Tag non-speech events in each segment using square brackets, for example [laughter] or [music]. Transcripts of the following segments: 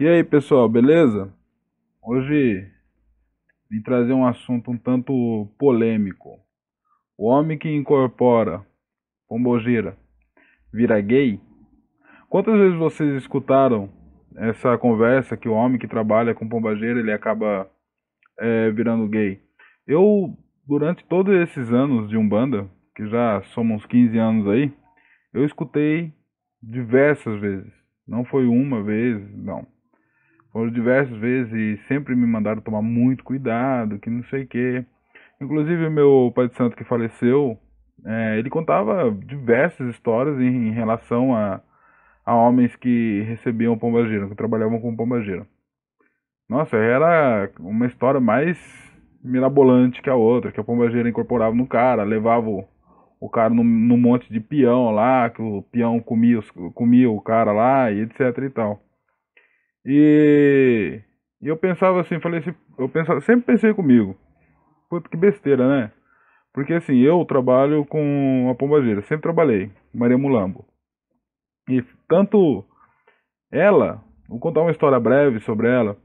E aí, pessoal, beleza? Hoje vim trazer um assunto um tanto polêmico. O homem que incorpora pombogira vira gay? Quantas vezes vocês escutaram essa conversa que o homem que trabalha com pombageira ele acaba é, virando gay? Eu, durante todos esses anos de Umbanda, que já somos 15 anos aí, eu escutei diversas vezes. Não foi uma vez, não. Foram diversas vezes e sempre me mandaram tomar muito cuidado, que não sei o quê. Inclusive, meu pai de santo que faleceu, é, ele contava diversas histórias em, em relação a, a homens que recebiam pombagira, que trabalhavam com pombagira. Nossa, era uma história mais mirabolante que a outra, que a pombagira incorporava no cara, levava o, o cara no, no monte de peão lá, que o peão comia, comia o cara lá, e etc e tal. E, e eu pensava assim, falei assim, eu pensava, sempre pensei comigo, puta que besteira, né? Porque assim, eu trabalho com a pombageira, sempre trabalhei, Maria Mulambo. E tanto ela, vou contar uma história breve sobre ela,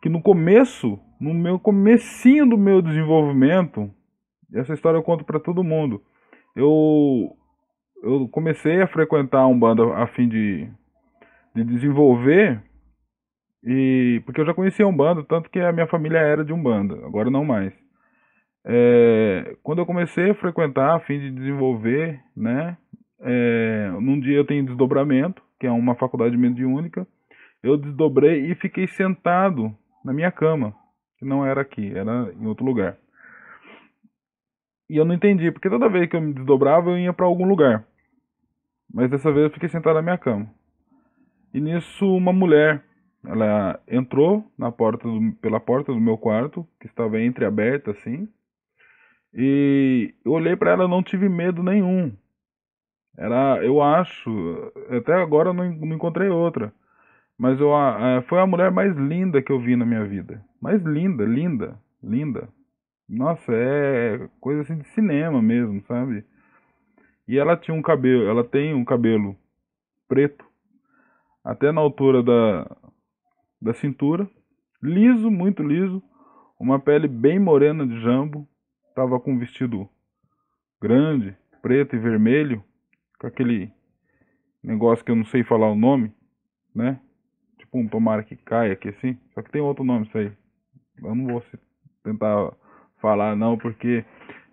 que no começo, no meu comecinho do meu desenvolvimento, essa história eu conto para todo mundo eu, eu comecei a frequentar a Umbanda a fim de, de desenvolver, e porque eu já conhecia Umbanda, tanto que a minha família era de Umbanda, agora não mais. É, quando eu comecei a frequentar a fim de desenvolver, né, é, num dia eu tenho desdobramento, que é uma faculdade mediúnica, eu desdobrei e fiquei sentado na minha cama, que não era aqui, era em outro lugar. E eu não entendi, porque toda vez que eu me desdobrava eu ia para algum lugar. Mas dessa vez eu fiquei sentado na minha cama. E nisso uma mulher, ela entrou na porta do, pela porta do meu quarto, que estava entreaberta assim. E eu olhei para ela, não tive medo nenhum. Era, eu acho, até agora não, não encontrei outra. Mas eu, foi a mulher mais linda que eu vi na minha vida. Mais linda, linda, linda. Nossa, é coisa assim de cinema mesmo, sabe? E ela tinha um cabelo, ela tem um cabelo preto, até na altura da, da cintura, liso, muito liso, uma pele bem morena de jambo, tava com um vestido grande, preto e vermelho, com aquele negócio que eu não sei falar o nome, né? Tipo um tomara que caia aqui assim, só que tem outro nome isso aí. Eu não vou tentar falar não, porque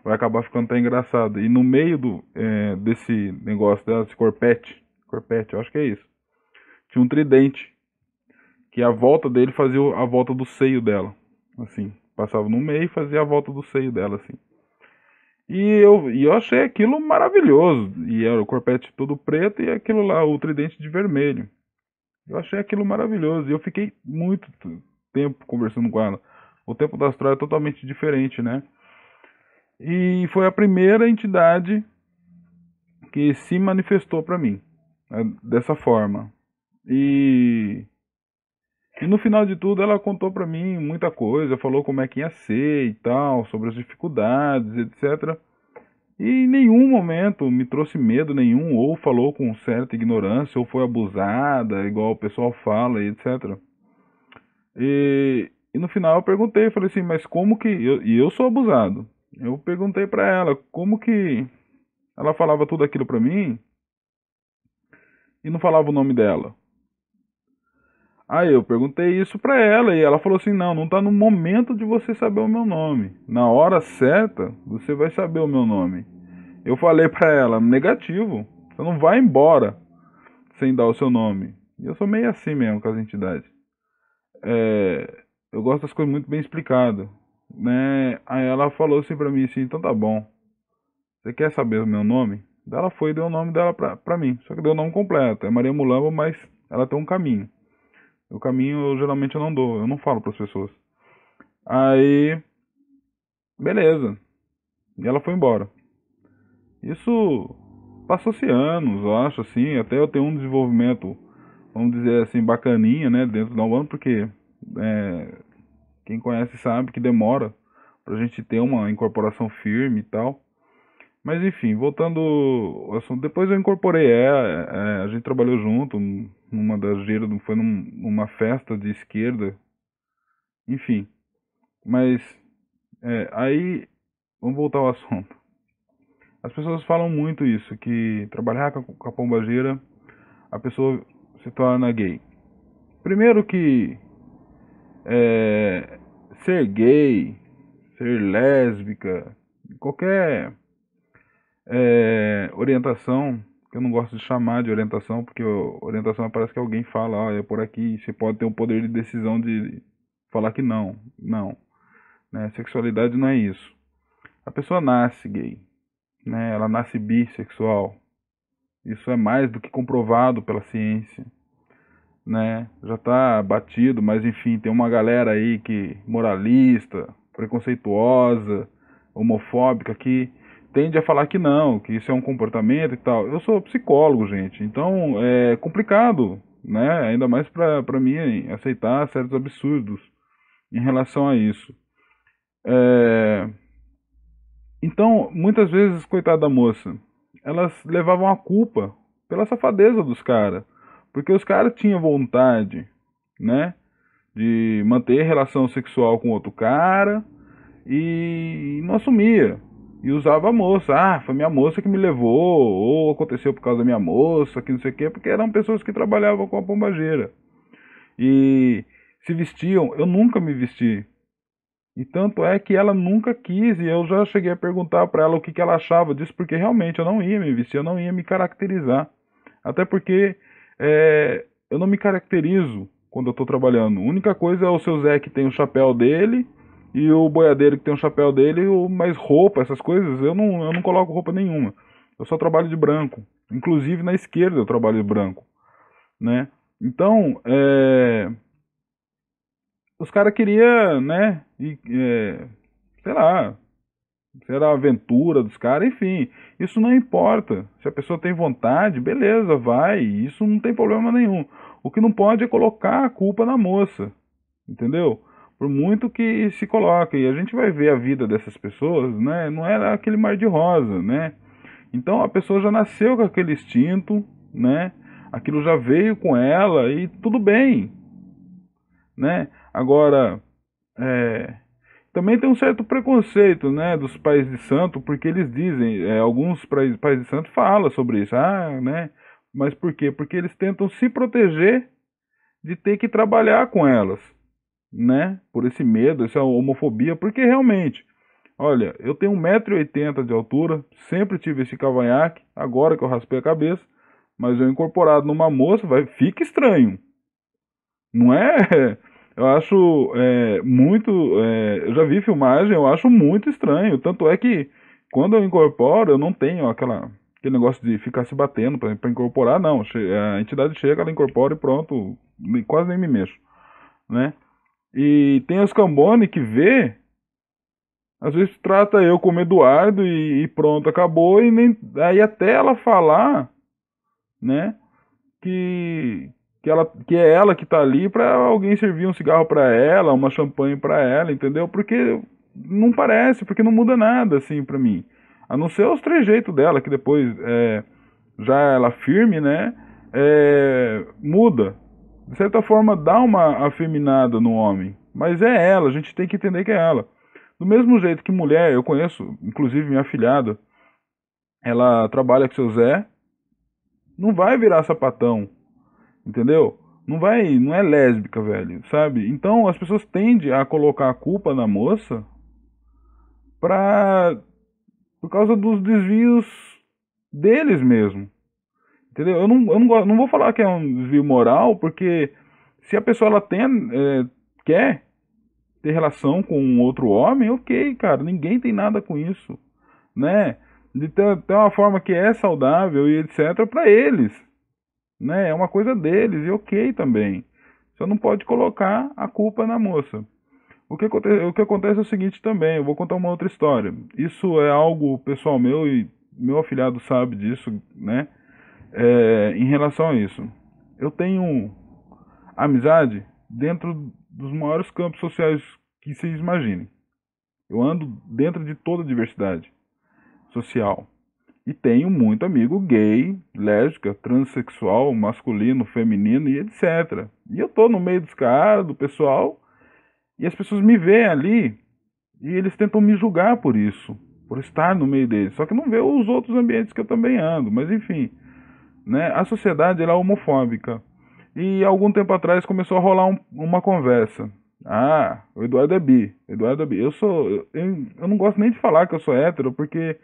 vai acabar ficando até engraçado. E no meio do, é, desse negócio dela, esse corpete, corpete, eu acho que é isso, tinha um tridente, que a volta dele fazia a volta do seio dela, assim, passava no meio e fazia a volta do seio dela, assim. E eu, e eu achei aquilo maravilhoso. E era o corpete todo preto e aquilo lá, o tridente de vermelho. Eu achei aquilo maravilhoso. E eu fiquei muito tempo conversando com ela o tempo da astral é totalmente diferente, né? E foi a primeira entidade que se manifestou para mim né, dessa forma. E, e no final de tudo ela contou para mim muita coisa, falou como é que ia ser e tal, sobre as dificuldades, etc. E em nenhum momento me trouxe medo nenhum, ou falou com certa ignorância, ou foi abusada, igual o pessoal fala, etc. E, e no final eu perguntei, falei assim, mas como que. Eu, e eu sou abusado. Eu perguntei para ela como que ela falava tudo aquilo para mim e não falava o nome dela. Aí eu perguntei isso pra ela e ela falou assim: não, não tá no momento de você saber o meu nome. Na hora certa, você vai saber o meu nome. Eu falei pra ela: negativo, você não vai embora sem dar o seu nome. E eu sou meio assim mesmo com as entidades. É, eu gosto das coisas muito bem explicadas, né? Aí ela falou assim pra mim assim, então tá bom. Você quer saber o meu nome? Ela foi e deu o nome dela pra, pra mim. Só que deu o nome completo. É Maria Mulamba, mas ela tem um caminho. O caminho eu geralmente eu não dou, eu não falo para as pessoas. Aí, beleza. E ela foi embora. Isso passou-se anos, eu acho assim, até eu tenho um desenvolvimento, vamos dizer assim, bacaninha, né, dentro da Umbanda, porque é, quem conhece sabe que demora pra gente ter uma incorporação firme e tal. Mas enfim, voltando ao assunto, depois eu incorporei ela, é, a gente trabalhou junto numa das giras, foi num, numa festa de esquerda, enfim. Mas é, aí, vamos voltar ao assunto. As pessoas falam muito isso, que trabalhar com a pombageira, a pessoa se torna gay. Primeiro que é, ser gay, ser lésbica, qualquer é, orientação, que eu não gosto de chamar de orientação, porque orientação parece que alguém fala, é por aqui, você pode ter um poder de decisão de falar que não. Não. Né? Sexualidade não é isso. A pessoa nasce gay, né? ela nasce bissexual. Isso é mais do que comprovado pela ciência. Né? Já está batido, mas enfim, tem uma galera aí que moralista, preconceituosa, homofóbica que tende a falar que não, que isso é um comportamento e tal. Eu sou psicólogo, gente, então é complicado, né? Ainda mais para mim aceitar certos absurdos em relação a isso. É... Então, muitas vezes, coitada da moça, elas levavam a culpa pela safadeza dos caras, porque os caras tinham vontade, né, de manter relação sexual com outro cara e não assumia e usava a moça. Ah, foi minha moça que me levou, ou aconteceu por causa da minha moça, que não sei o quê, porque eram pessoas que trabalhavam com a pombageira. E se vestiam, eu nunca me vesti. E tanto é que ela nunca quis, e eu já cheguei a perguntar para ela o que, que ela achava disso, porque realmente eu não ia me vestir, eu não ia me caracterizar. Até porque é, eu não me caracterizo quando eu estou trabalhando. A única coisa é o seu Zé que tem o chapéu dele e o boiadeiro que tem o chapéu dele, o mais roupa, essas coisas, eu não, eu não coloco roupa nenhuma. Eu só trabalho de branco. Inclusive na esquerda eu trabalho de branco, né? Então, é... os caras queriam, né? E, é... Sei lá, será a aventura dos caras, enfim, isso não importa. Se a pessoa tem vontade, beleza, vai, isso não tem problema nenhum. O que não pode é colocar a culpa na moça, entendeu? Por muito que se coloque. E a gente vai ver a vida dessas pessoas, né? Não era aquele mar de rosa, né? Então a pessoa já nasceu com aquele instinto, né? Aquilo já veio com ela e tudo bem, né? Agora, é, também tem um certo preconceito, né, dos pais de santo, porque eles dizem, é, alguns pais de santo falam sobre isso, ah, né? Mas por quê? Porque eles tentam se proteger de ter que trabalhar com elas né? Por esse medo, essa homofobia, porque realmente, olha, eu tenho 1,80m de altura, sempre tive esse cavanhaque, agora que eu raspei a cabeça, mas eu incorporado numa moça, vai, fica estranho. Não é? [laughs] Eu acho é, muito. É, eu já vi filmagem, eu acho muito estranho. Tanto é que quando eu incorporo, eu não tenho aquela, aquele negócio de ficar se batendo para incorporar, não. A entidade chega, ela incorpora e pronto, quase nem me mexo. Né? E tem os Cambone que vê, às vezes trata eu como Eduardo e, e pronto, acabou. E nem, aí até ela falar, né, que, que, ela, que é ela que tá ali para alguém servir um cigarro para ela, uma champanhe para ela, entendeu? Porque não parece, porque não muda nada assim para mim. A não ser os trejeitos dela, que depois é, já ela firme, né, é, muda de certa forma, dá uma afeminada no homem. Mas é ela, a gente tem que entender que é ela. Do mesmo jeito que mulher, eu conheço, inclusive minha afilhada, ela trabalha com seu Zé, não vai virar sapatão, entendeu? Não vai, não é lésbica, velho, sabe? Então as pessoas tendem a colocar a culpa na moça pra por causa dos desvios deles mesmo. Entendeu? Eu não, eu não, não vou falar que é um desvio moral, porque se a pessoa ela tem, é, quer ter relação com um outro homem, ok, cara, ninguém tem nada com isso, né? De ter, ter uma forma que é saudável e etc. para eles, né? É uma coisa deles e ok também. Você não pode colocar a culpa na moça. O que, acontece, o que acontece é o seguinte também, eu vou contar uma outra história. Isso é algo pessoal meu e meu afilhado sabe disso, né? É, em relação a isso. Eu tenho amizade dentro dos maiores campos sociais que vocês imaginem. Eu ando dentro de toda a diversidade social, E tenho muito amigo gay, lésbica, transexual, masculino, feminino e etc. E eu tô no meio dos caras, do pessoal, e as pessoas me veem ali e eles tentam me julgar por isso, por estar no meio deles. Só que não vê os outros ambientes que eu também ando, mas enfim, né? A sociedade é homofóbica. E algum tempo atrás começou a rolar um, uma conversa. Ah, o Eduardo é bi. Eduardo é bi. Eu sou. Eu, eu não gosto nem de falar que eu sou hétero, porque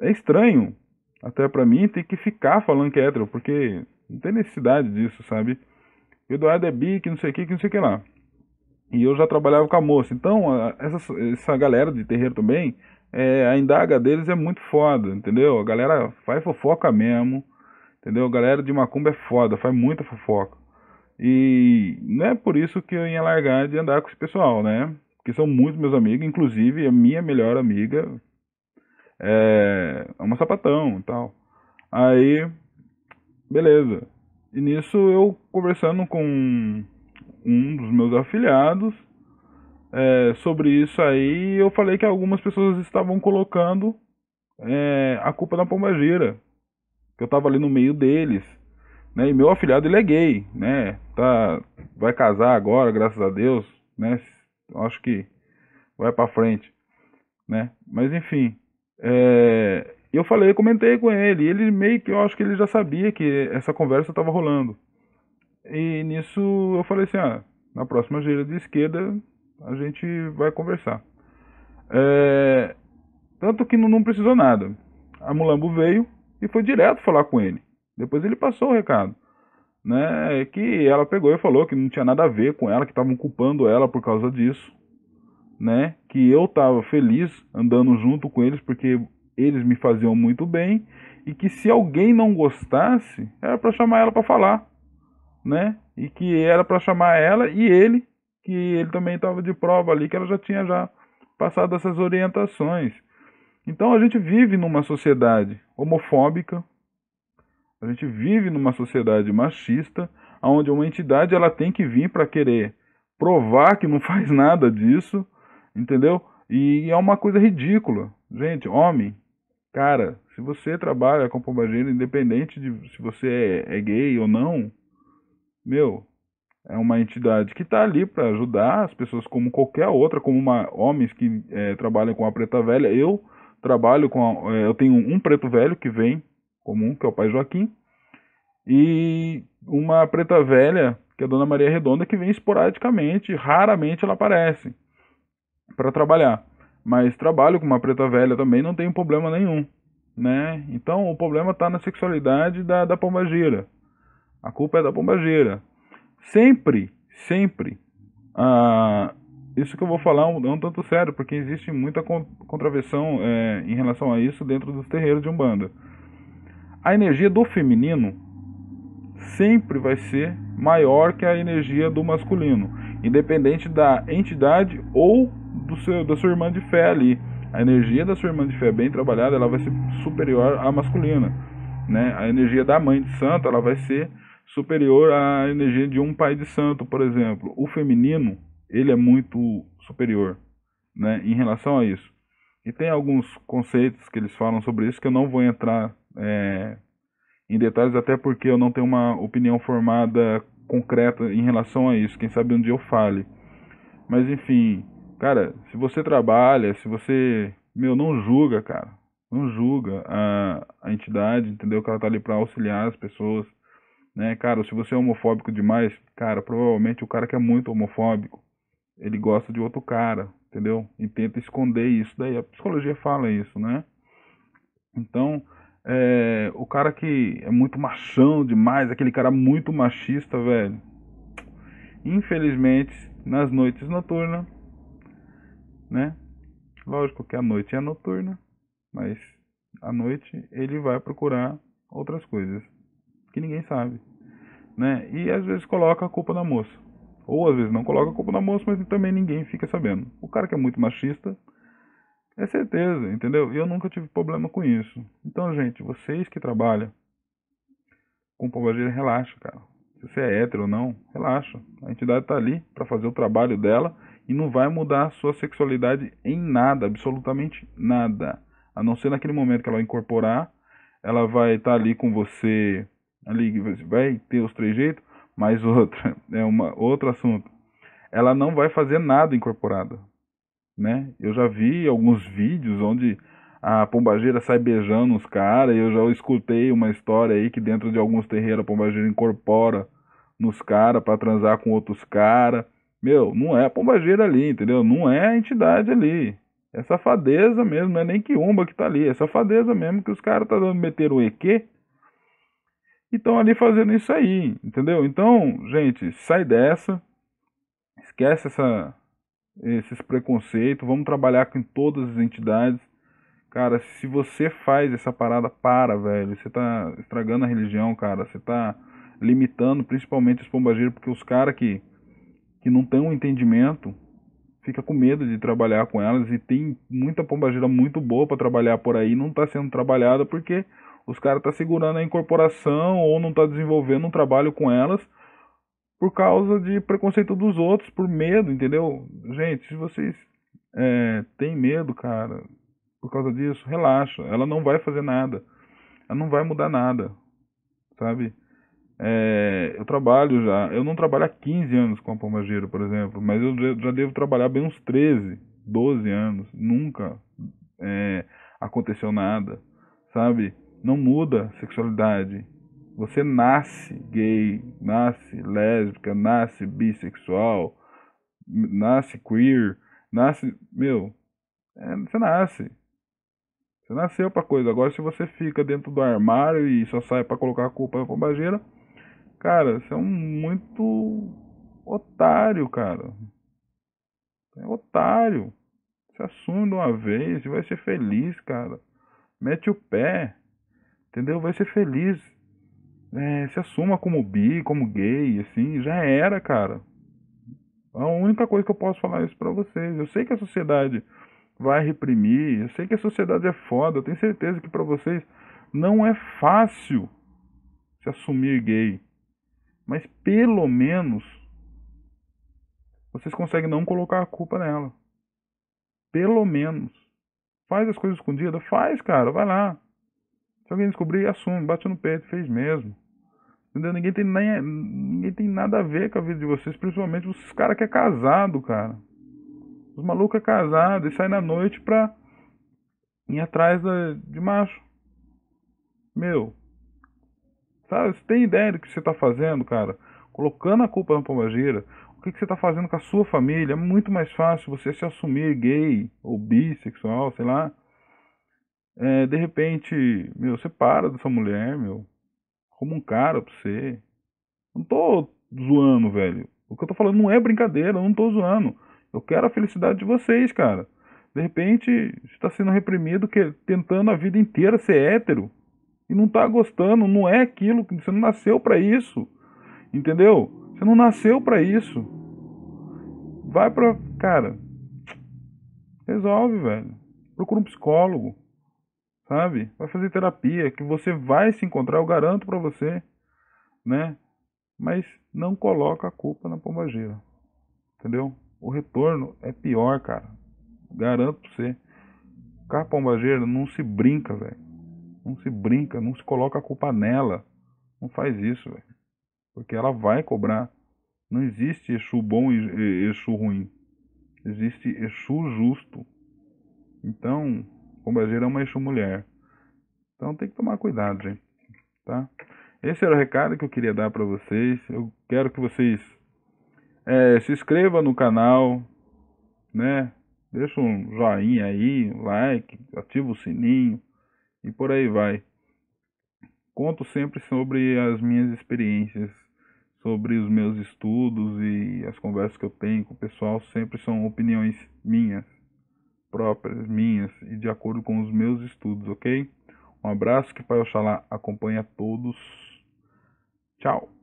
é estranho, até para mim, ter que ficar falando que é hétero, porque não tem necessidade disso, sabe? Eduardo é bi, que não sei o que, que não sei o que lá. E eu já trabalhava com a moça. Então, essa, essa galera de terreiro também, é, a indaga deles é muito foda, entendeu? A galera faz fofoca mesmo, entendeu? A galera de Macumba é foda, faz muita fofoca. E não é por isso que eu ia largar de andar com esse pessoal, né? Porque são muitos meus amigos, inclusive a minha melhor amiga é, é uma sapatão e tal. Aí, beleza. E nisso eu conversando com um dos meus afiliados é, sobre isso aí, eu falei que algumas pessoas estavam colocando é, a culpa na pombagira. Que eu estava ali no meio deles. Né? E meu afiliado ele é gay, né? Tá, vai casar agora, graças a Deus, né? Acho que vai para frente, né? Mas enfim, é, eu falei, comentei com ele, ele meio que eu acho que ele já sabia que essa conversa estava rolando. E nisso eu falei assim, ah, na próxima gira de esquerda a gente vai conversar. É, tanto que não, não precisou nada. A Mulambo veio e foi direto falar com ele. Depois ele passou o recado. Né, que ela pegou e falou que não tinha nada a ver com ela, que estavam culpando ela por causa disso né? Que eu estava feliz andando junto com eles porque eles me faziam muito bem e que se alguém não gostasse era para chamar ela para falar, né? E que era para chamar ela e ele, que ele também estava de prova ali que ela já tinha já passado essas orientações. Então a gente vive numa sociedade homofóbica, a gente vive numa sociedade machista, onde uma entidade ela tem que vir para querer provar que não [laughs] faz nada disso, Entendeu? E é uma coisa ridícula. Gente, homem, cara, se você trabalha com pombagira, independente de se você é, é gay ou não, meu, é uma entidade que está ali para ajudar as pessoas como qualquer outra, como uma, homens que é, trabalham com a preta velha. Eu trabalho com, a, é, eu tenho um preto velho que vem comum, que é o pai Joaquim, e uma preta velha, que é a Dona Maria Redonda, que vem esporadicamente, raramente ela aparece para trabalhar. Mas trabalho com uma preta velha também não tem problema nenhum, né? Então o problema está na sexualidade da, da pombagira. A culpa é da pombagira. Sempre, sempre. Ah, isso que eu vou falar é um, é um tanto sério, porque existe muita contravenção é, em relação a isso dentro dos terreiros de Umbanda. A energia do feminino sempre vai ser maior que a energia do masculino, independente da entidade ou do seu, da sua irmã de fé ali. A energia da sua irmã de fé bem trabalhada, ela vai ser superior à masculina, né? A energia da mãe de santo, ela vai ser superior à energia de um pai de santo, por exemplo. O feminino, ele é muito superior, né, em relação a isso. E tem alguns conceitos que eles falam sobre isso que eu não vou entrar é, em detalhes, até porque eu não tenho uma opinião formada concreta em relação a isso. Quem sabe um dia eu fale. Mas enfim, Cara, se você trabalha, se você. Meu, não julga, cara. Não julga a, a entidade, entendeu? Que ela tá ali pra auxiliar as pessoas. Né, cara, se você é homofóbico demais, cara, provavelmente o cara que é muito homofóbico, ele gosta de outro cara, entendeu? E tenta esconder isso daí. A psicologia fala isso, né? Então, é, o cara que é muito machão demais, aquele cara muito machista, velho. Infelizmente, nas noites noturnas, né? Lógico que a noite é noturna, mas à noite ele vai procurar outras coisas que ninguém sabe, né? E às vezes coloca a culpa na moça. Ou às vezes não coloca a culpa na moça, mas também ninguém fica sabendo. O cara que é muito machista, é certeza, entendeu? E eu nunca tive problema com isso. Então, gente, vocês que trabalham com pombagira, relaxa, cara. Se você é hétero ou não, relaxa. A entidade tá ali para fazer o trabalho dela e não vai mudar a sua sexualidade em nada, absolutamente nada. A não ser naquele momento que ela incorporar, ela vai estar tá ali com você, ali vai ter os três jeitos, mas outra, [laughs] é uma outro assunto. Ela não vai fazer nada incorporada, né? Eu já vi alguns vídeos onde a pombageira sai beijando os caras, eu já escutei uma história aí que dentro de alguns terreiros a pombageira incorpora nos caras para transar com outros caras. Meu, não é a pombageira ali, entendeu? Não é a entidade ali. É safadeza mesmo, não é nem quiumba que tá ali. É safadeza mesmo que os caras tá dando meter o EQ e estão ali fazendo isso aí, entendeu? Então, gente, sai dessa. Esquece essa, esses preconceitos. Vamos trabalhar com todas as entidades. Cara, se você faz essa parada, para, velho. Você tá estragando a religião, cara. Você tá limitando principalmente os pombageiros, porque os caras que, que não têm um entendimento fica com medo de trabalhar com elas e tem muita pombageira muito boa para trabalhar por aí, não está sendo trabalhada porque os caras estão tá segurando a incorporação ou não está desenvolvendo um trabalho com elas por causa de preconceito dos outros, por medo, entendeu? Gente, se vocês é, têm medo, cara, por causa disso, relaxa. Ela não vai fazer nada. Ela não vai mudar nada, sabe? É, eu trabalho já, eu não trabalho há 15 anos com a Pombagira, por exemplo, mas eu já devo trabalhar bem uns 13, 12 anos. Nunca é, aconteceu nada, sabe? Não muda sexualidade. Você nasce gay, nasce lésbica, nasce bissexual, nasce queer, nasce. Meu, é, você nasce. Você nasceu pra coisa. Agora, se você fica dentro do armário e só sai para colocar a culpa na pombageira, Cara, você é um muito otário, cara. É otário. Se assume de uma vez e vai ser feliz, cara. Mete o pé. Entendeu? Vai ser feliz. É, se assuma como bi, como gay, assim, já era, cara. A única coisa que eu posso falar é isso pra vocês. Eu sei que a sociedade vai reprimir, eu sei que a sociedade é foda, eu tenho certeza que para vocês não é fácil se assumir gay. Mas pelo menos vocês conseguem não colocar a culpa nela. Pelo menos. Faz as coisas escondidas? Faz, cara, vai lá. Se alguém descobrir, assume, bate no peito, fez mesmo. Entendeu? Ninguém tem, nem, ninguém tem nada a ver com a vida de vocês, principalmente os caras que é casado, cara. Os malucos é casado e sai na noite pra ir atrás de macho. Meu, Sabe? Você tem ideia do que você está fazendo, cara? Colocando a culpa na pombagira. O que, que você está fazendo com a sua família? É muito mais fácil você se assumir gay ou bissexual, sei lá. É, de repente, meu, você para dessa mulher, meu. Como um cara pra você. Não tô zoando, velho. O que eu tô falando não é brincadeira, eu não tô zoando. Eu quero a felicidade de vocês, cara. De repente, está sendo reprimido que, tentando a vida inteira ser hétero e não tá gostando, não é aquilo, você não nasceu para isso. Entendeu? Você não nasceu para isso. Vai pra, cara, resolve, velho. Procura um psicólogo. Sabe? Vai fazer terapia que você vai se encontrar, eu garanto para você, né? Mas não coloca a culpa na pombageira. Entendeu? O retorno é pior, cara. Garanto pra você. Com a pombageira não se brinca, velho. Não se brinca, não se coloca a culpa nela. Não faz isso, velho. Porque ela vai cobrar. Não existe Exu bom e Exu ruim. Existe Exu justo. Então, Pombageira é uma Exu mulher. Então tem que tomar cuidado, gente. Tá? Esse era o recado que eu queria dar para vocês. Eu quero que vocês é, se inscrevam no canal, né? Deixa um joinha aí, um like, ativa o sininho e por aí vai. Conto sempre sobre as minhas experiências, sobre os meus estudos e as conversas que eu tenho com o pessoal sempre são opiniões minhas, próprias, minhas e de acordo com os meus estudos, ok? Um abraço, que Pai Oxalá acompanha todos. Tchau!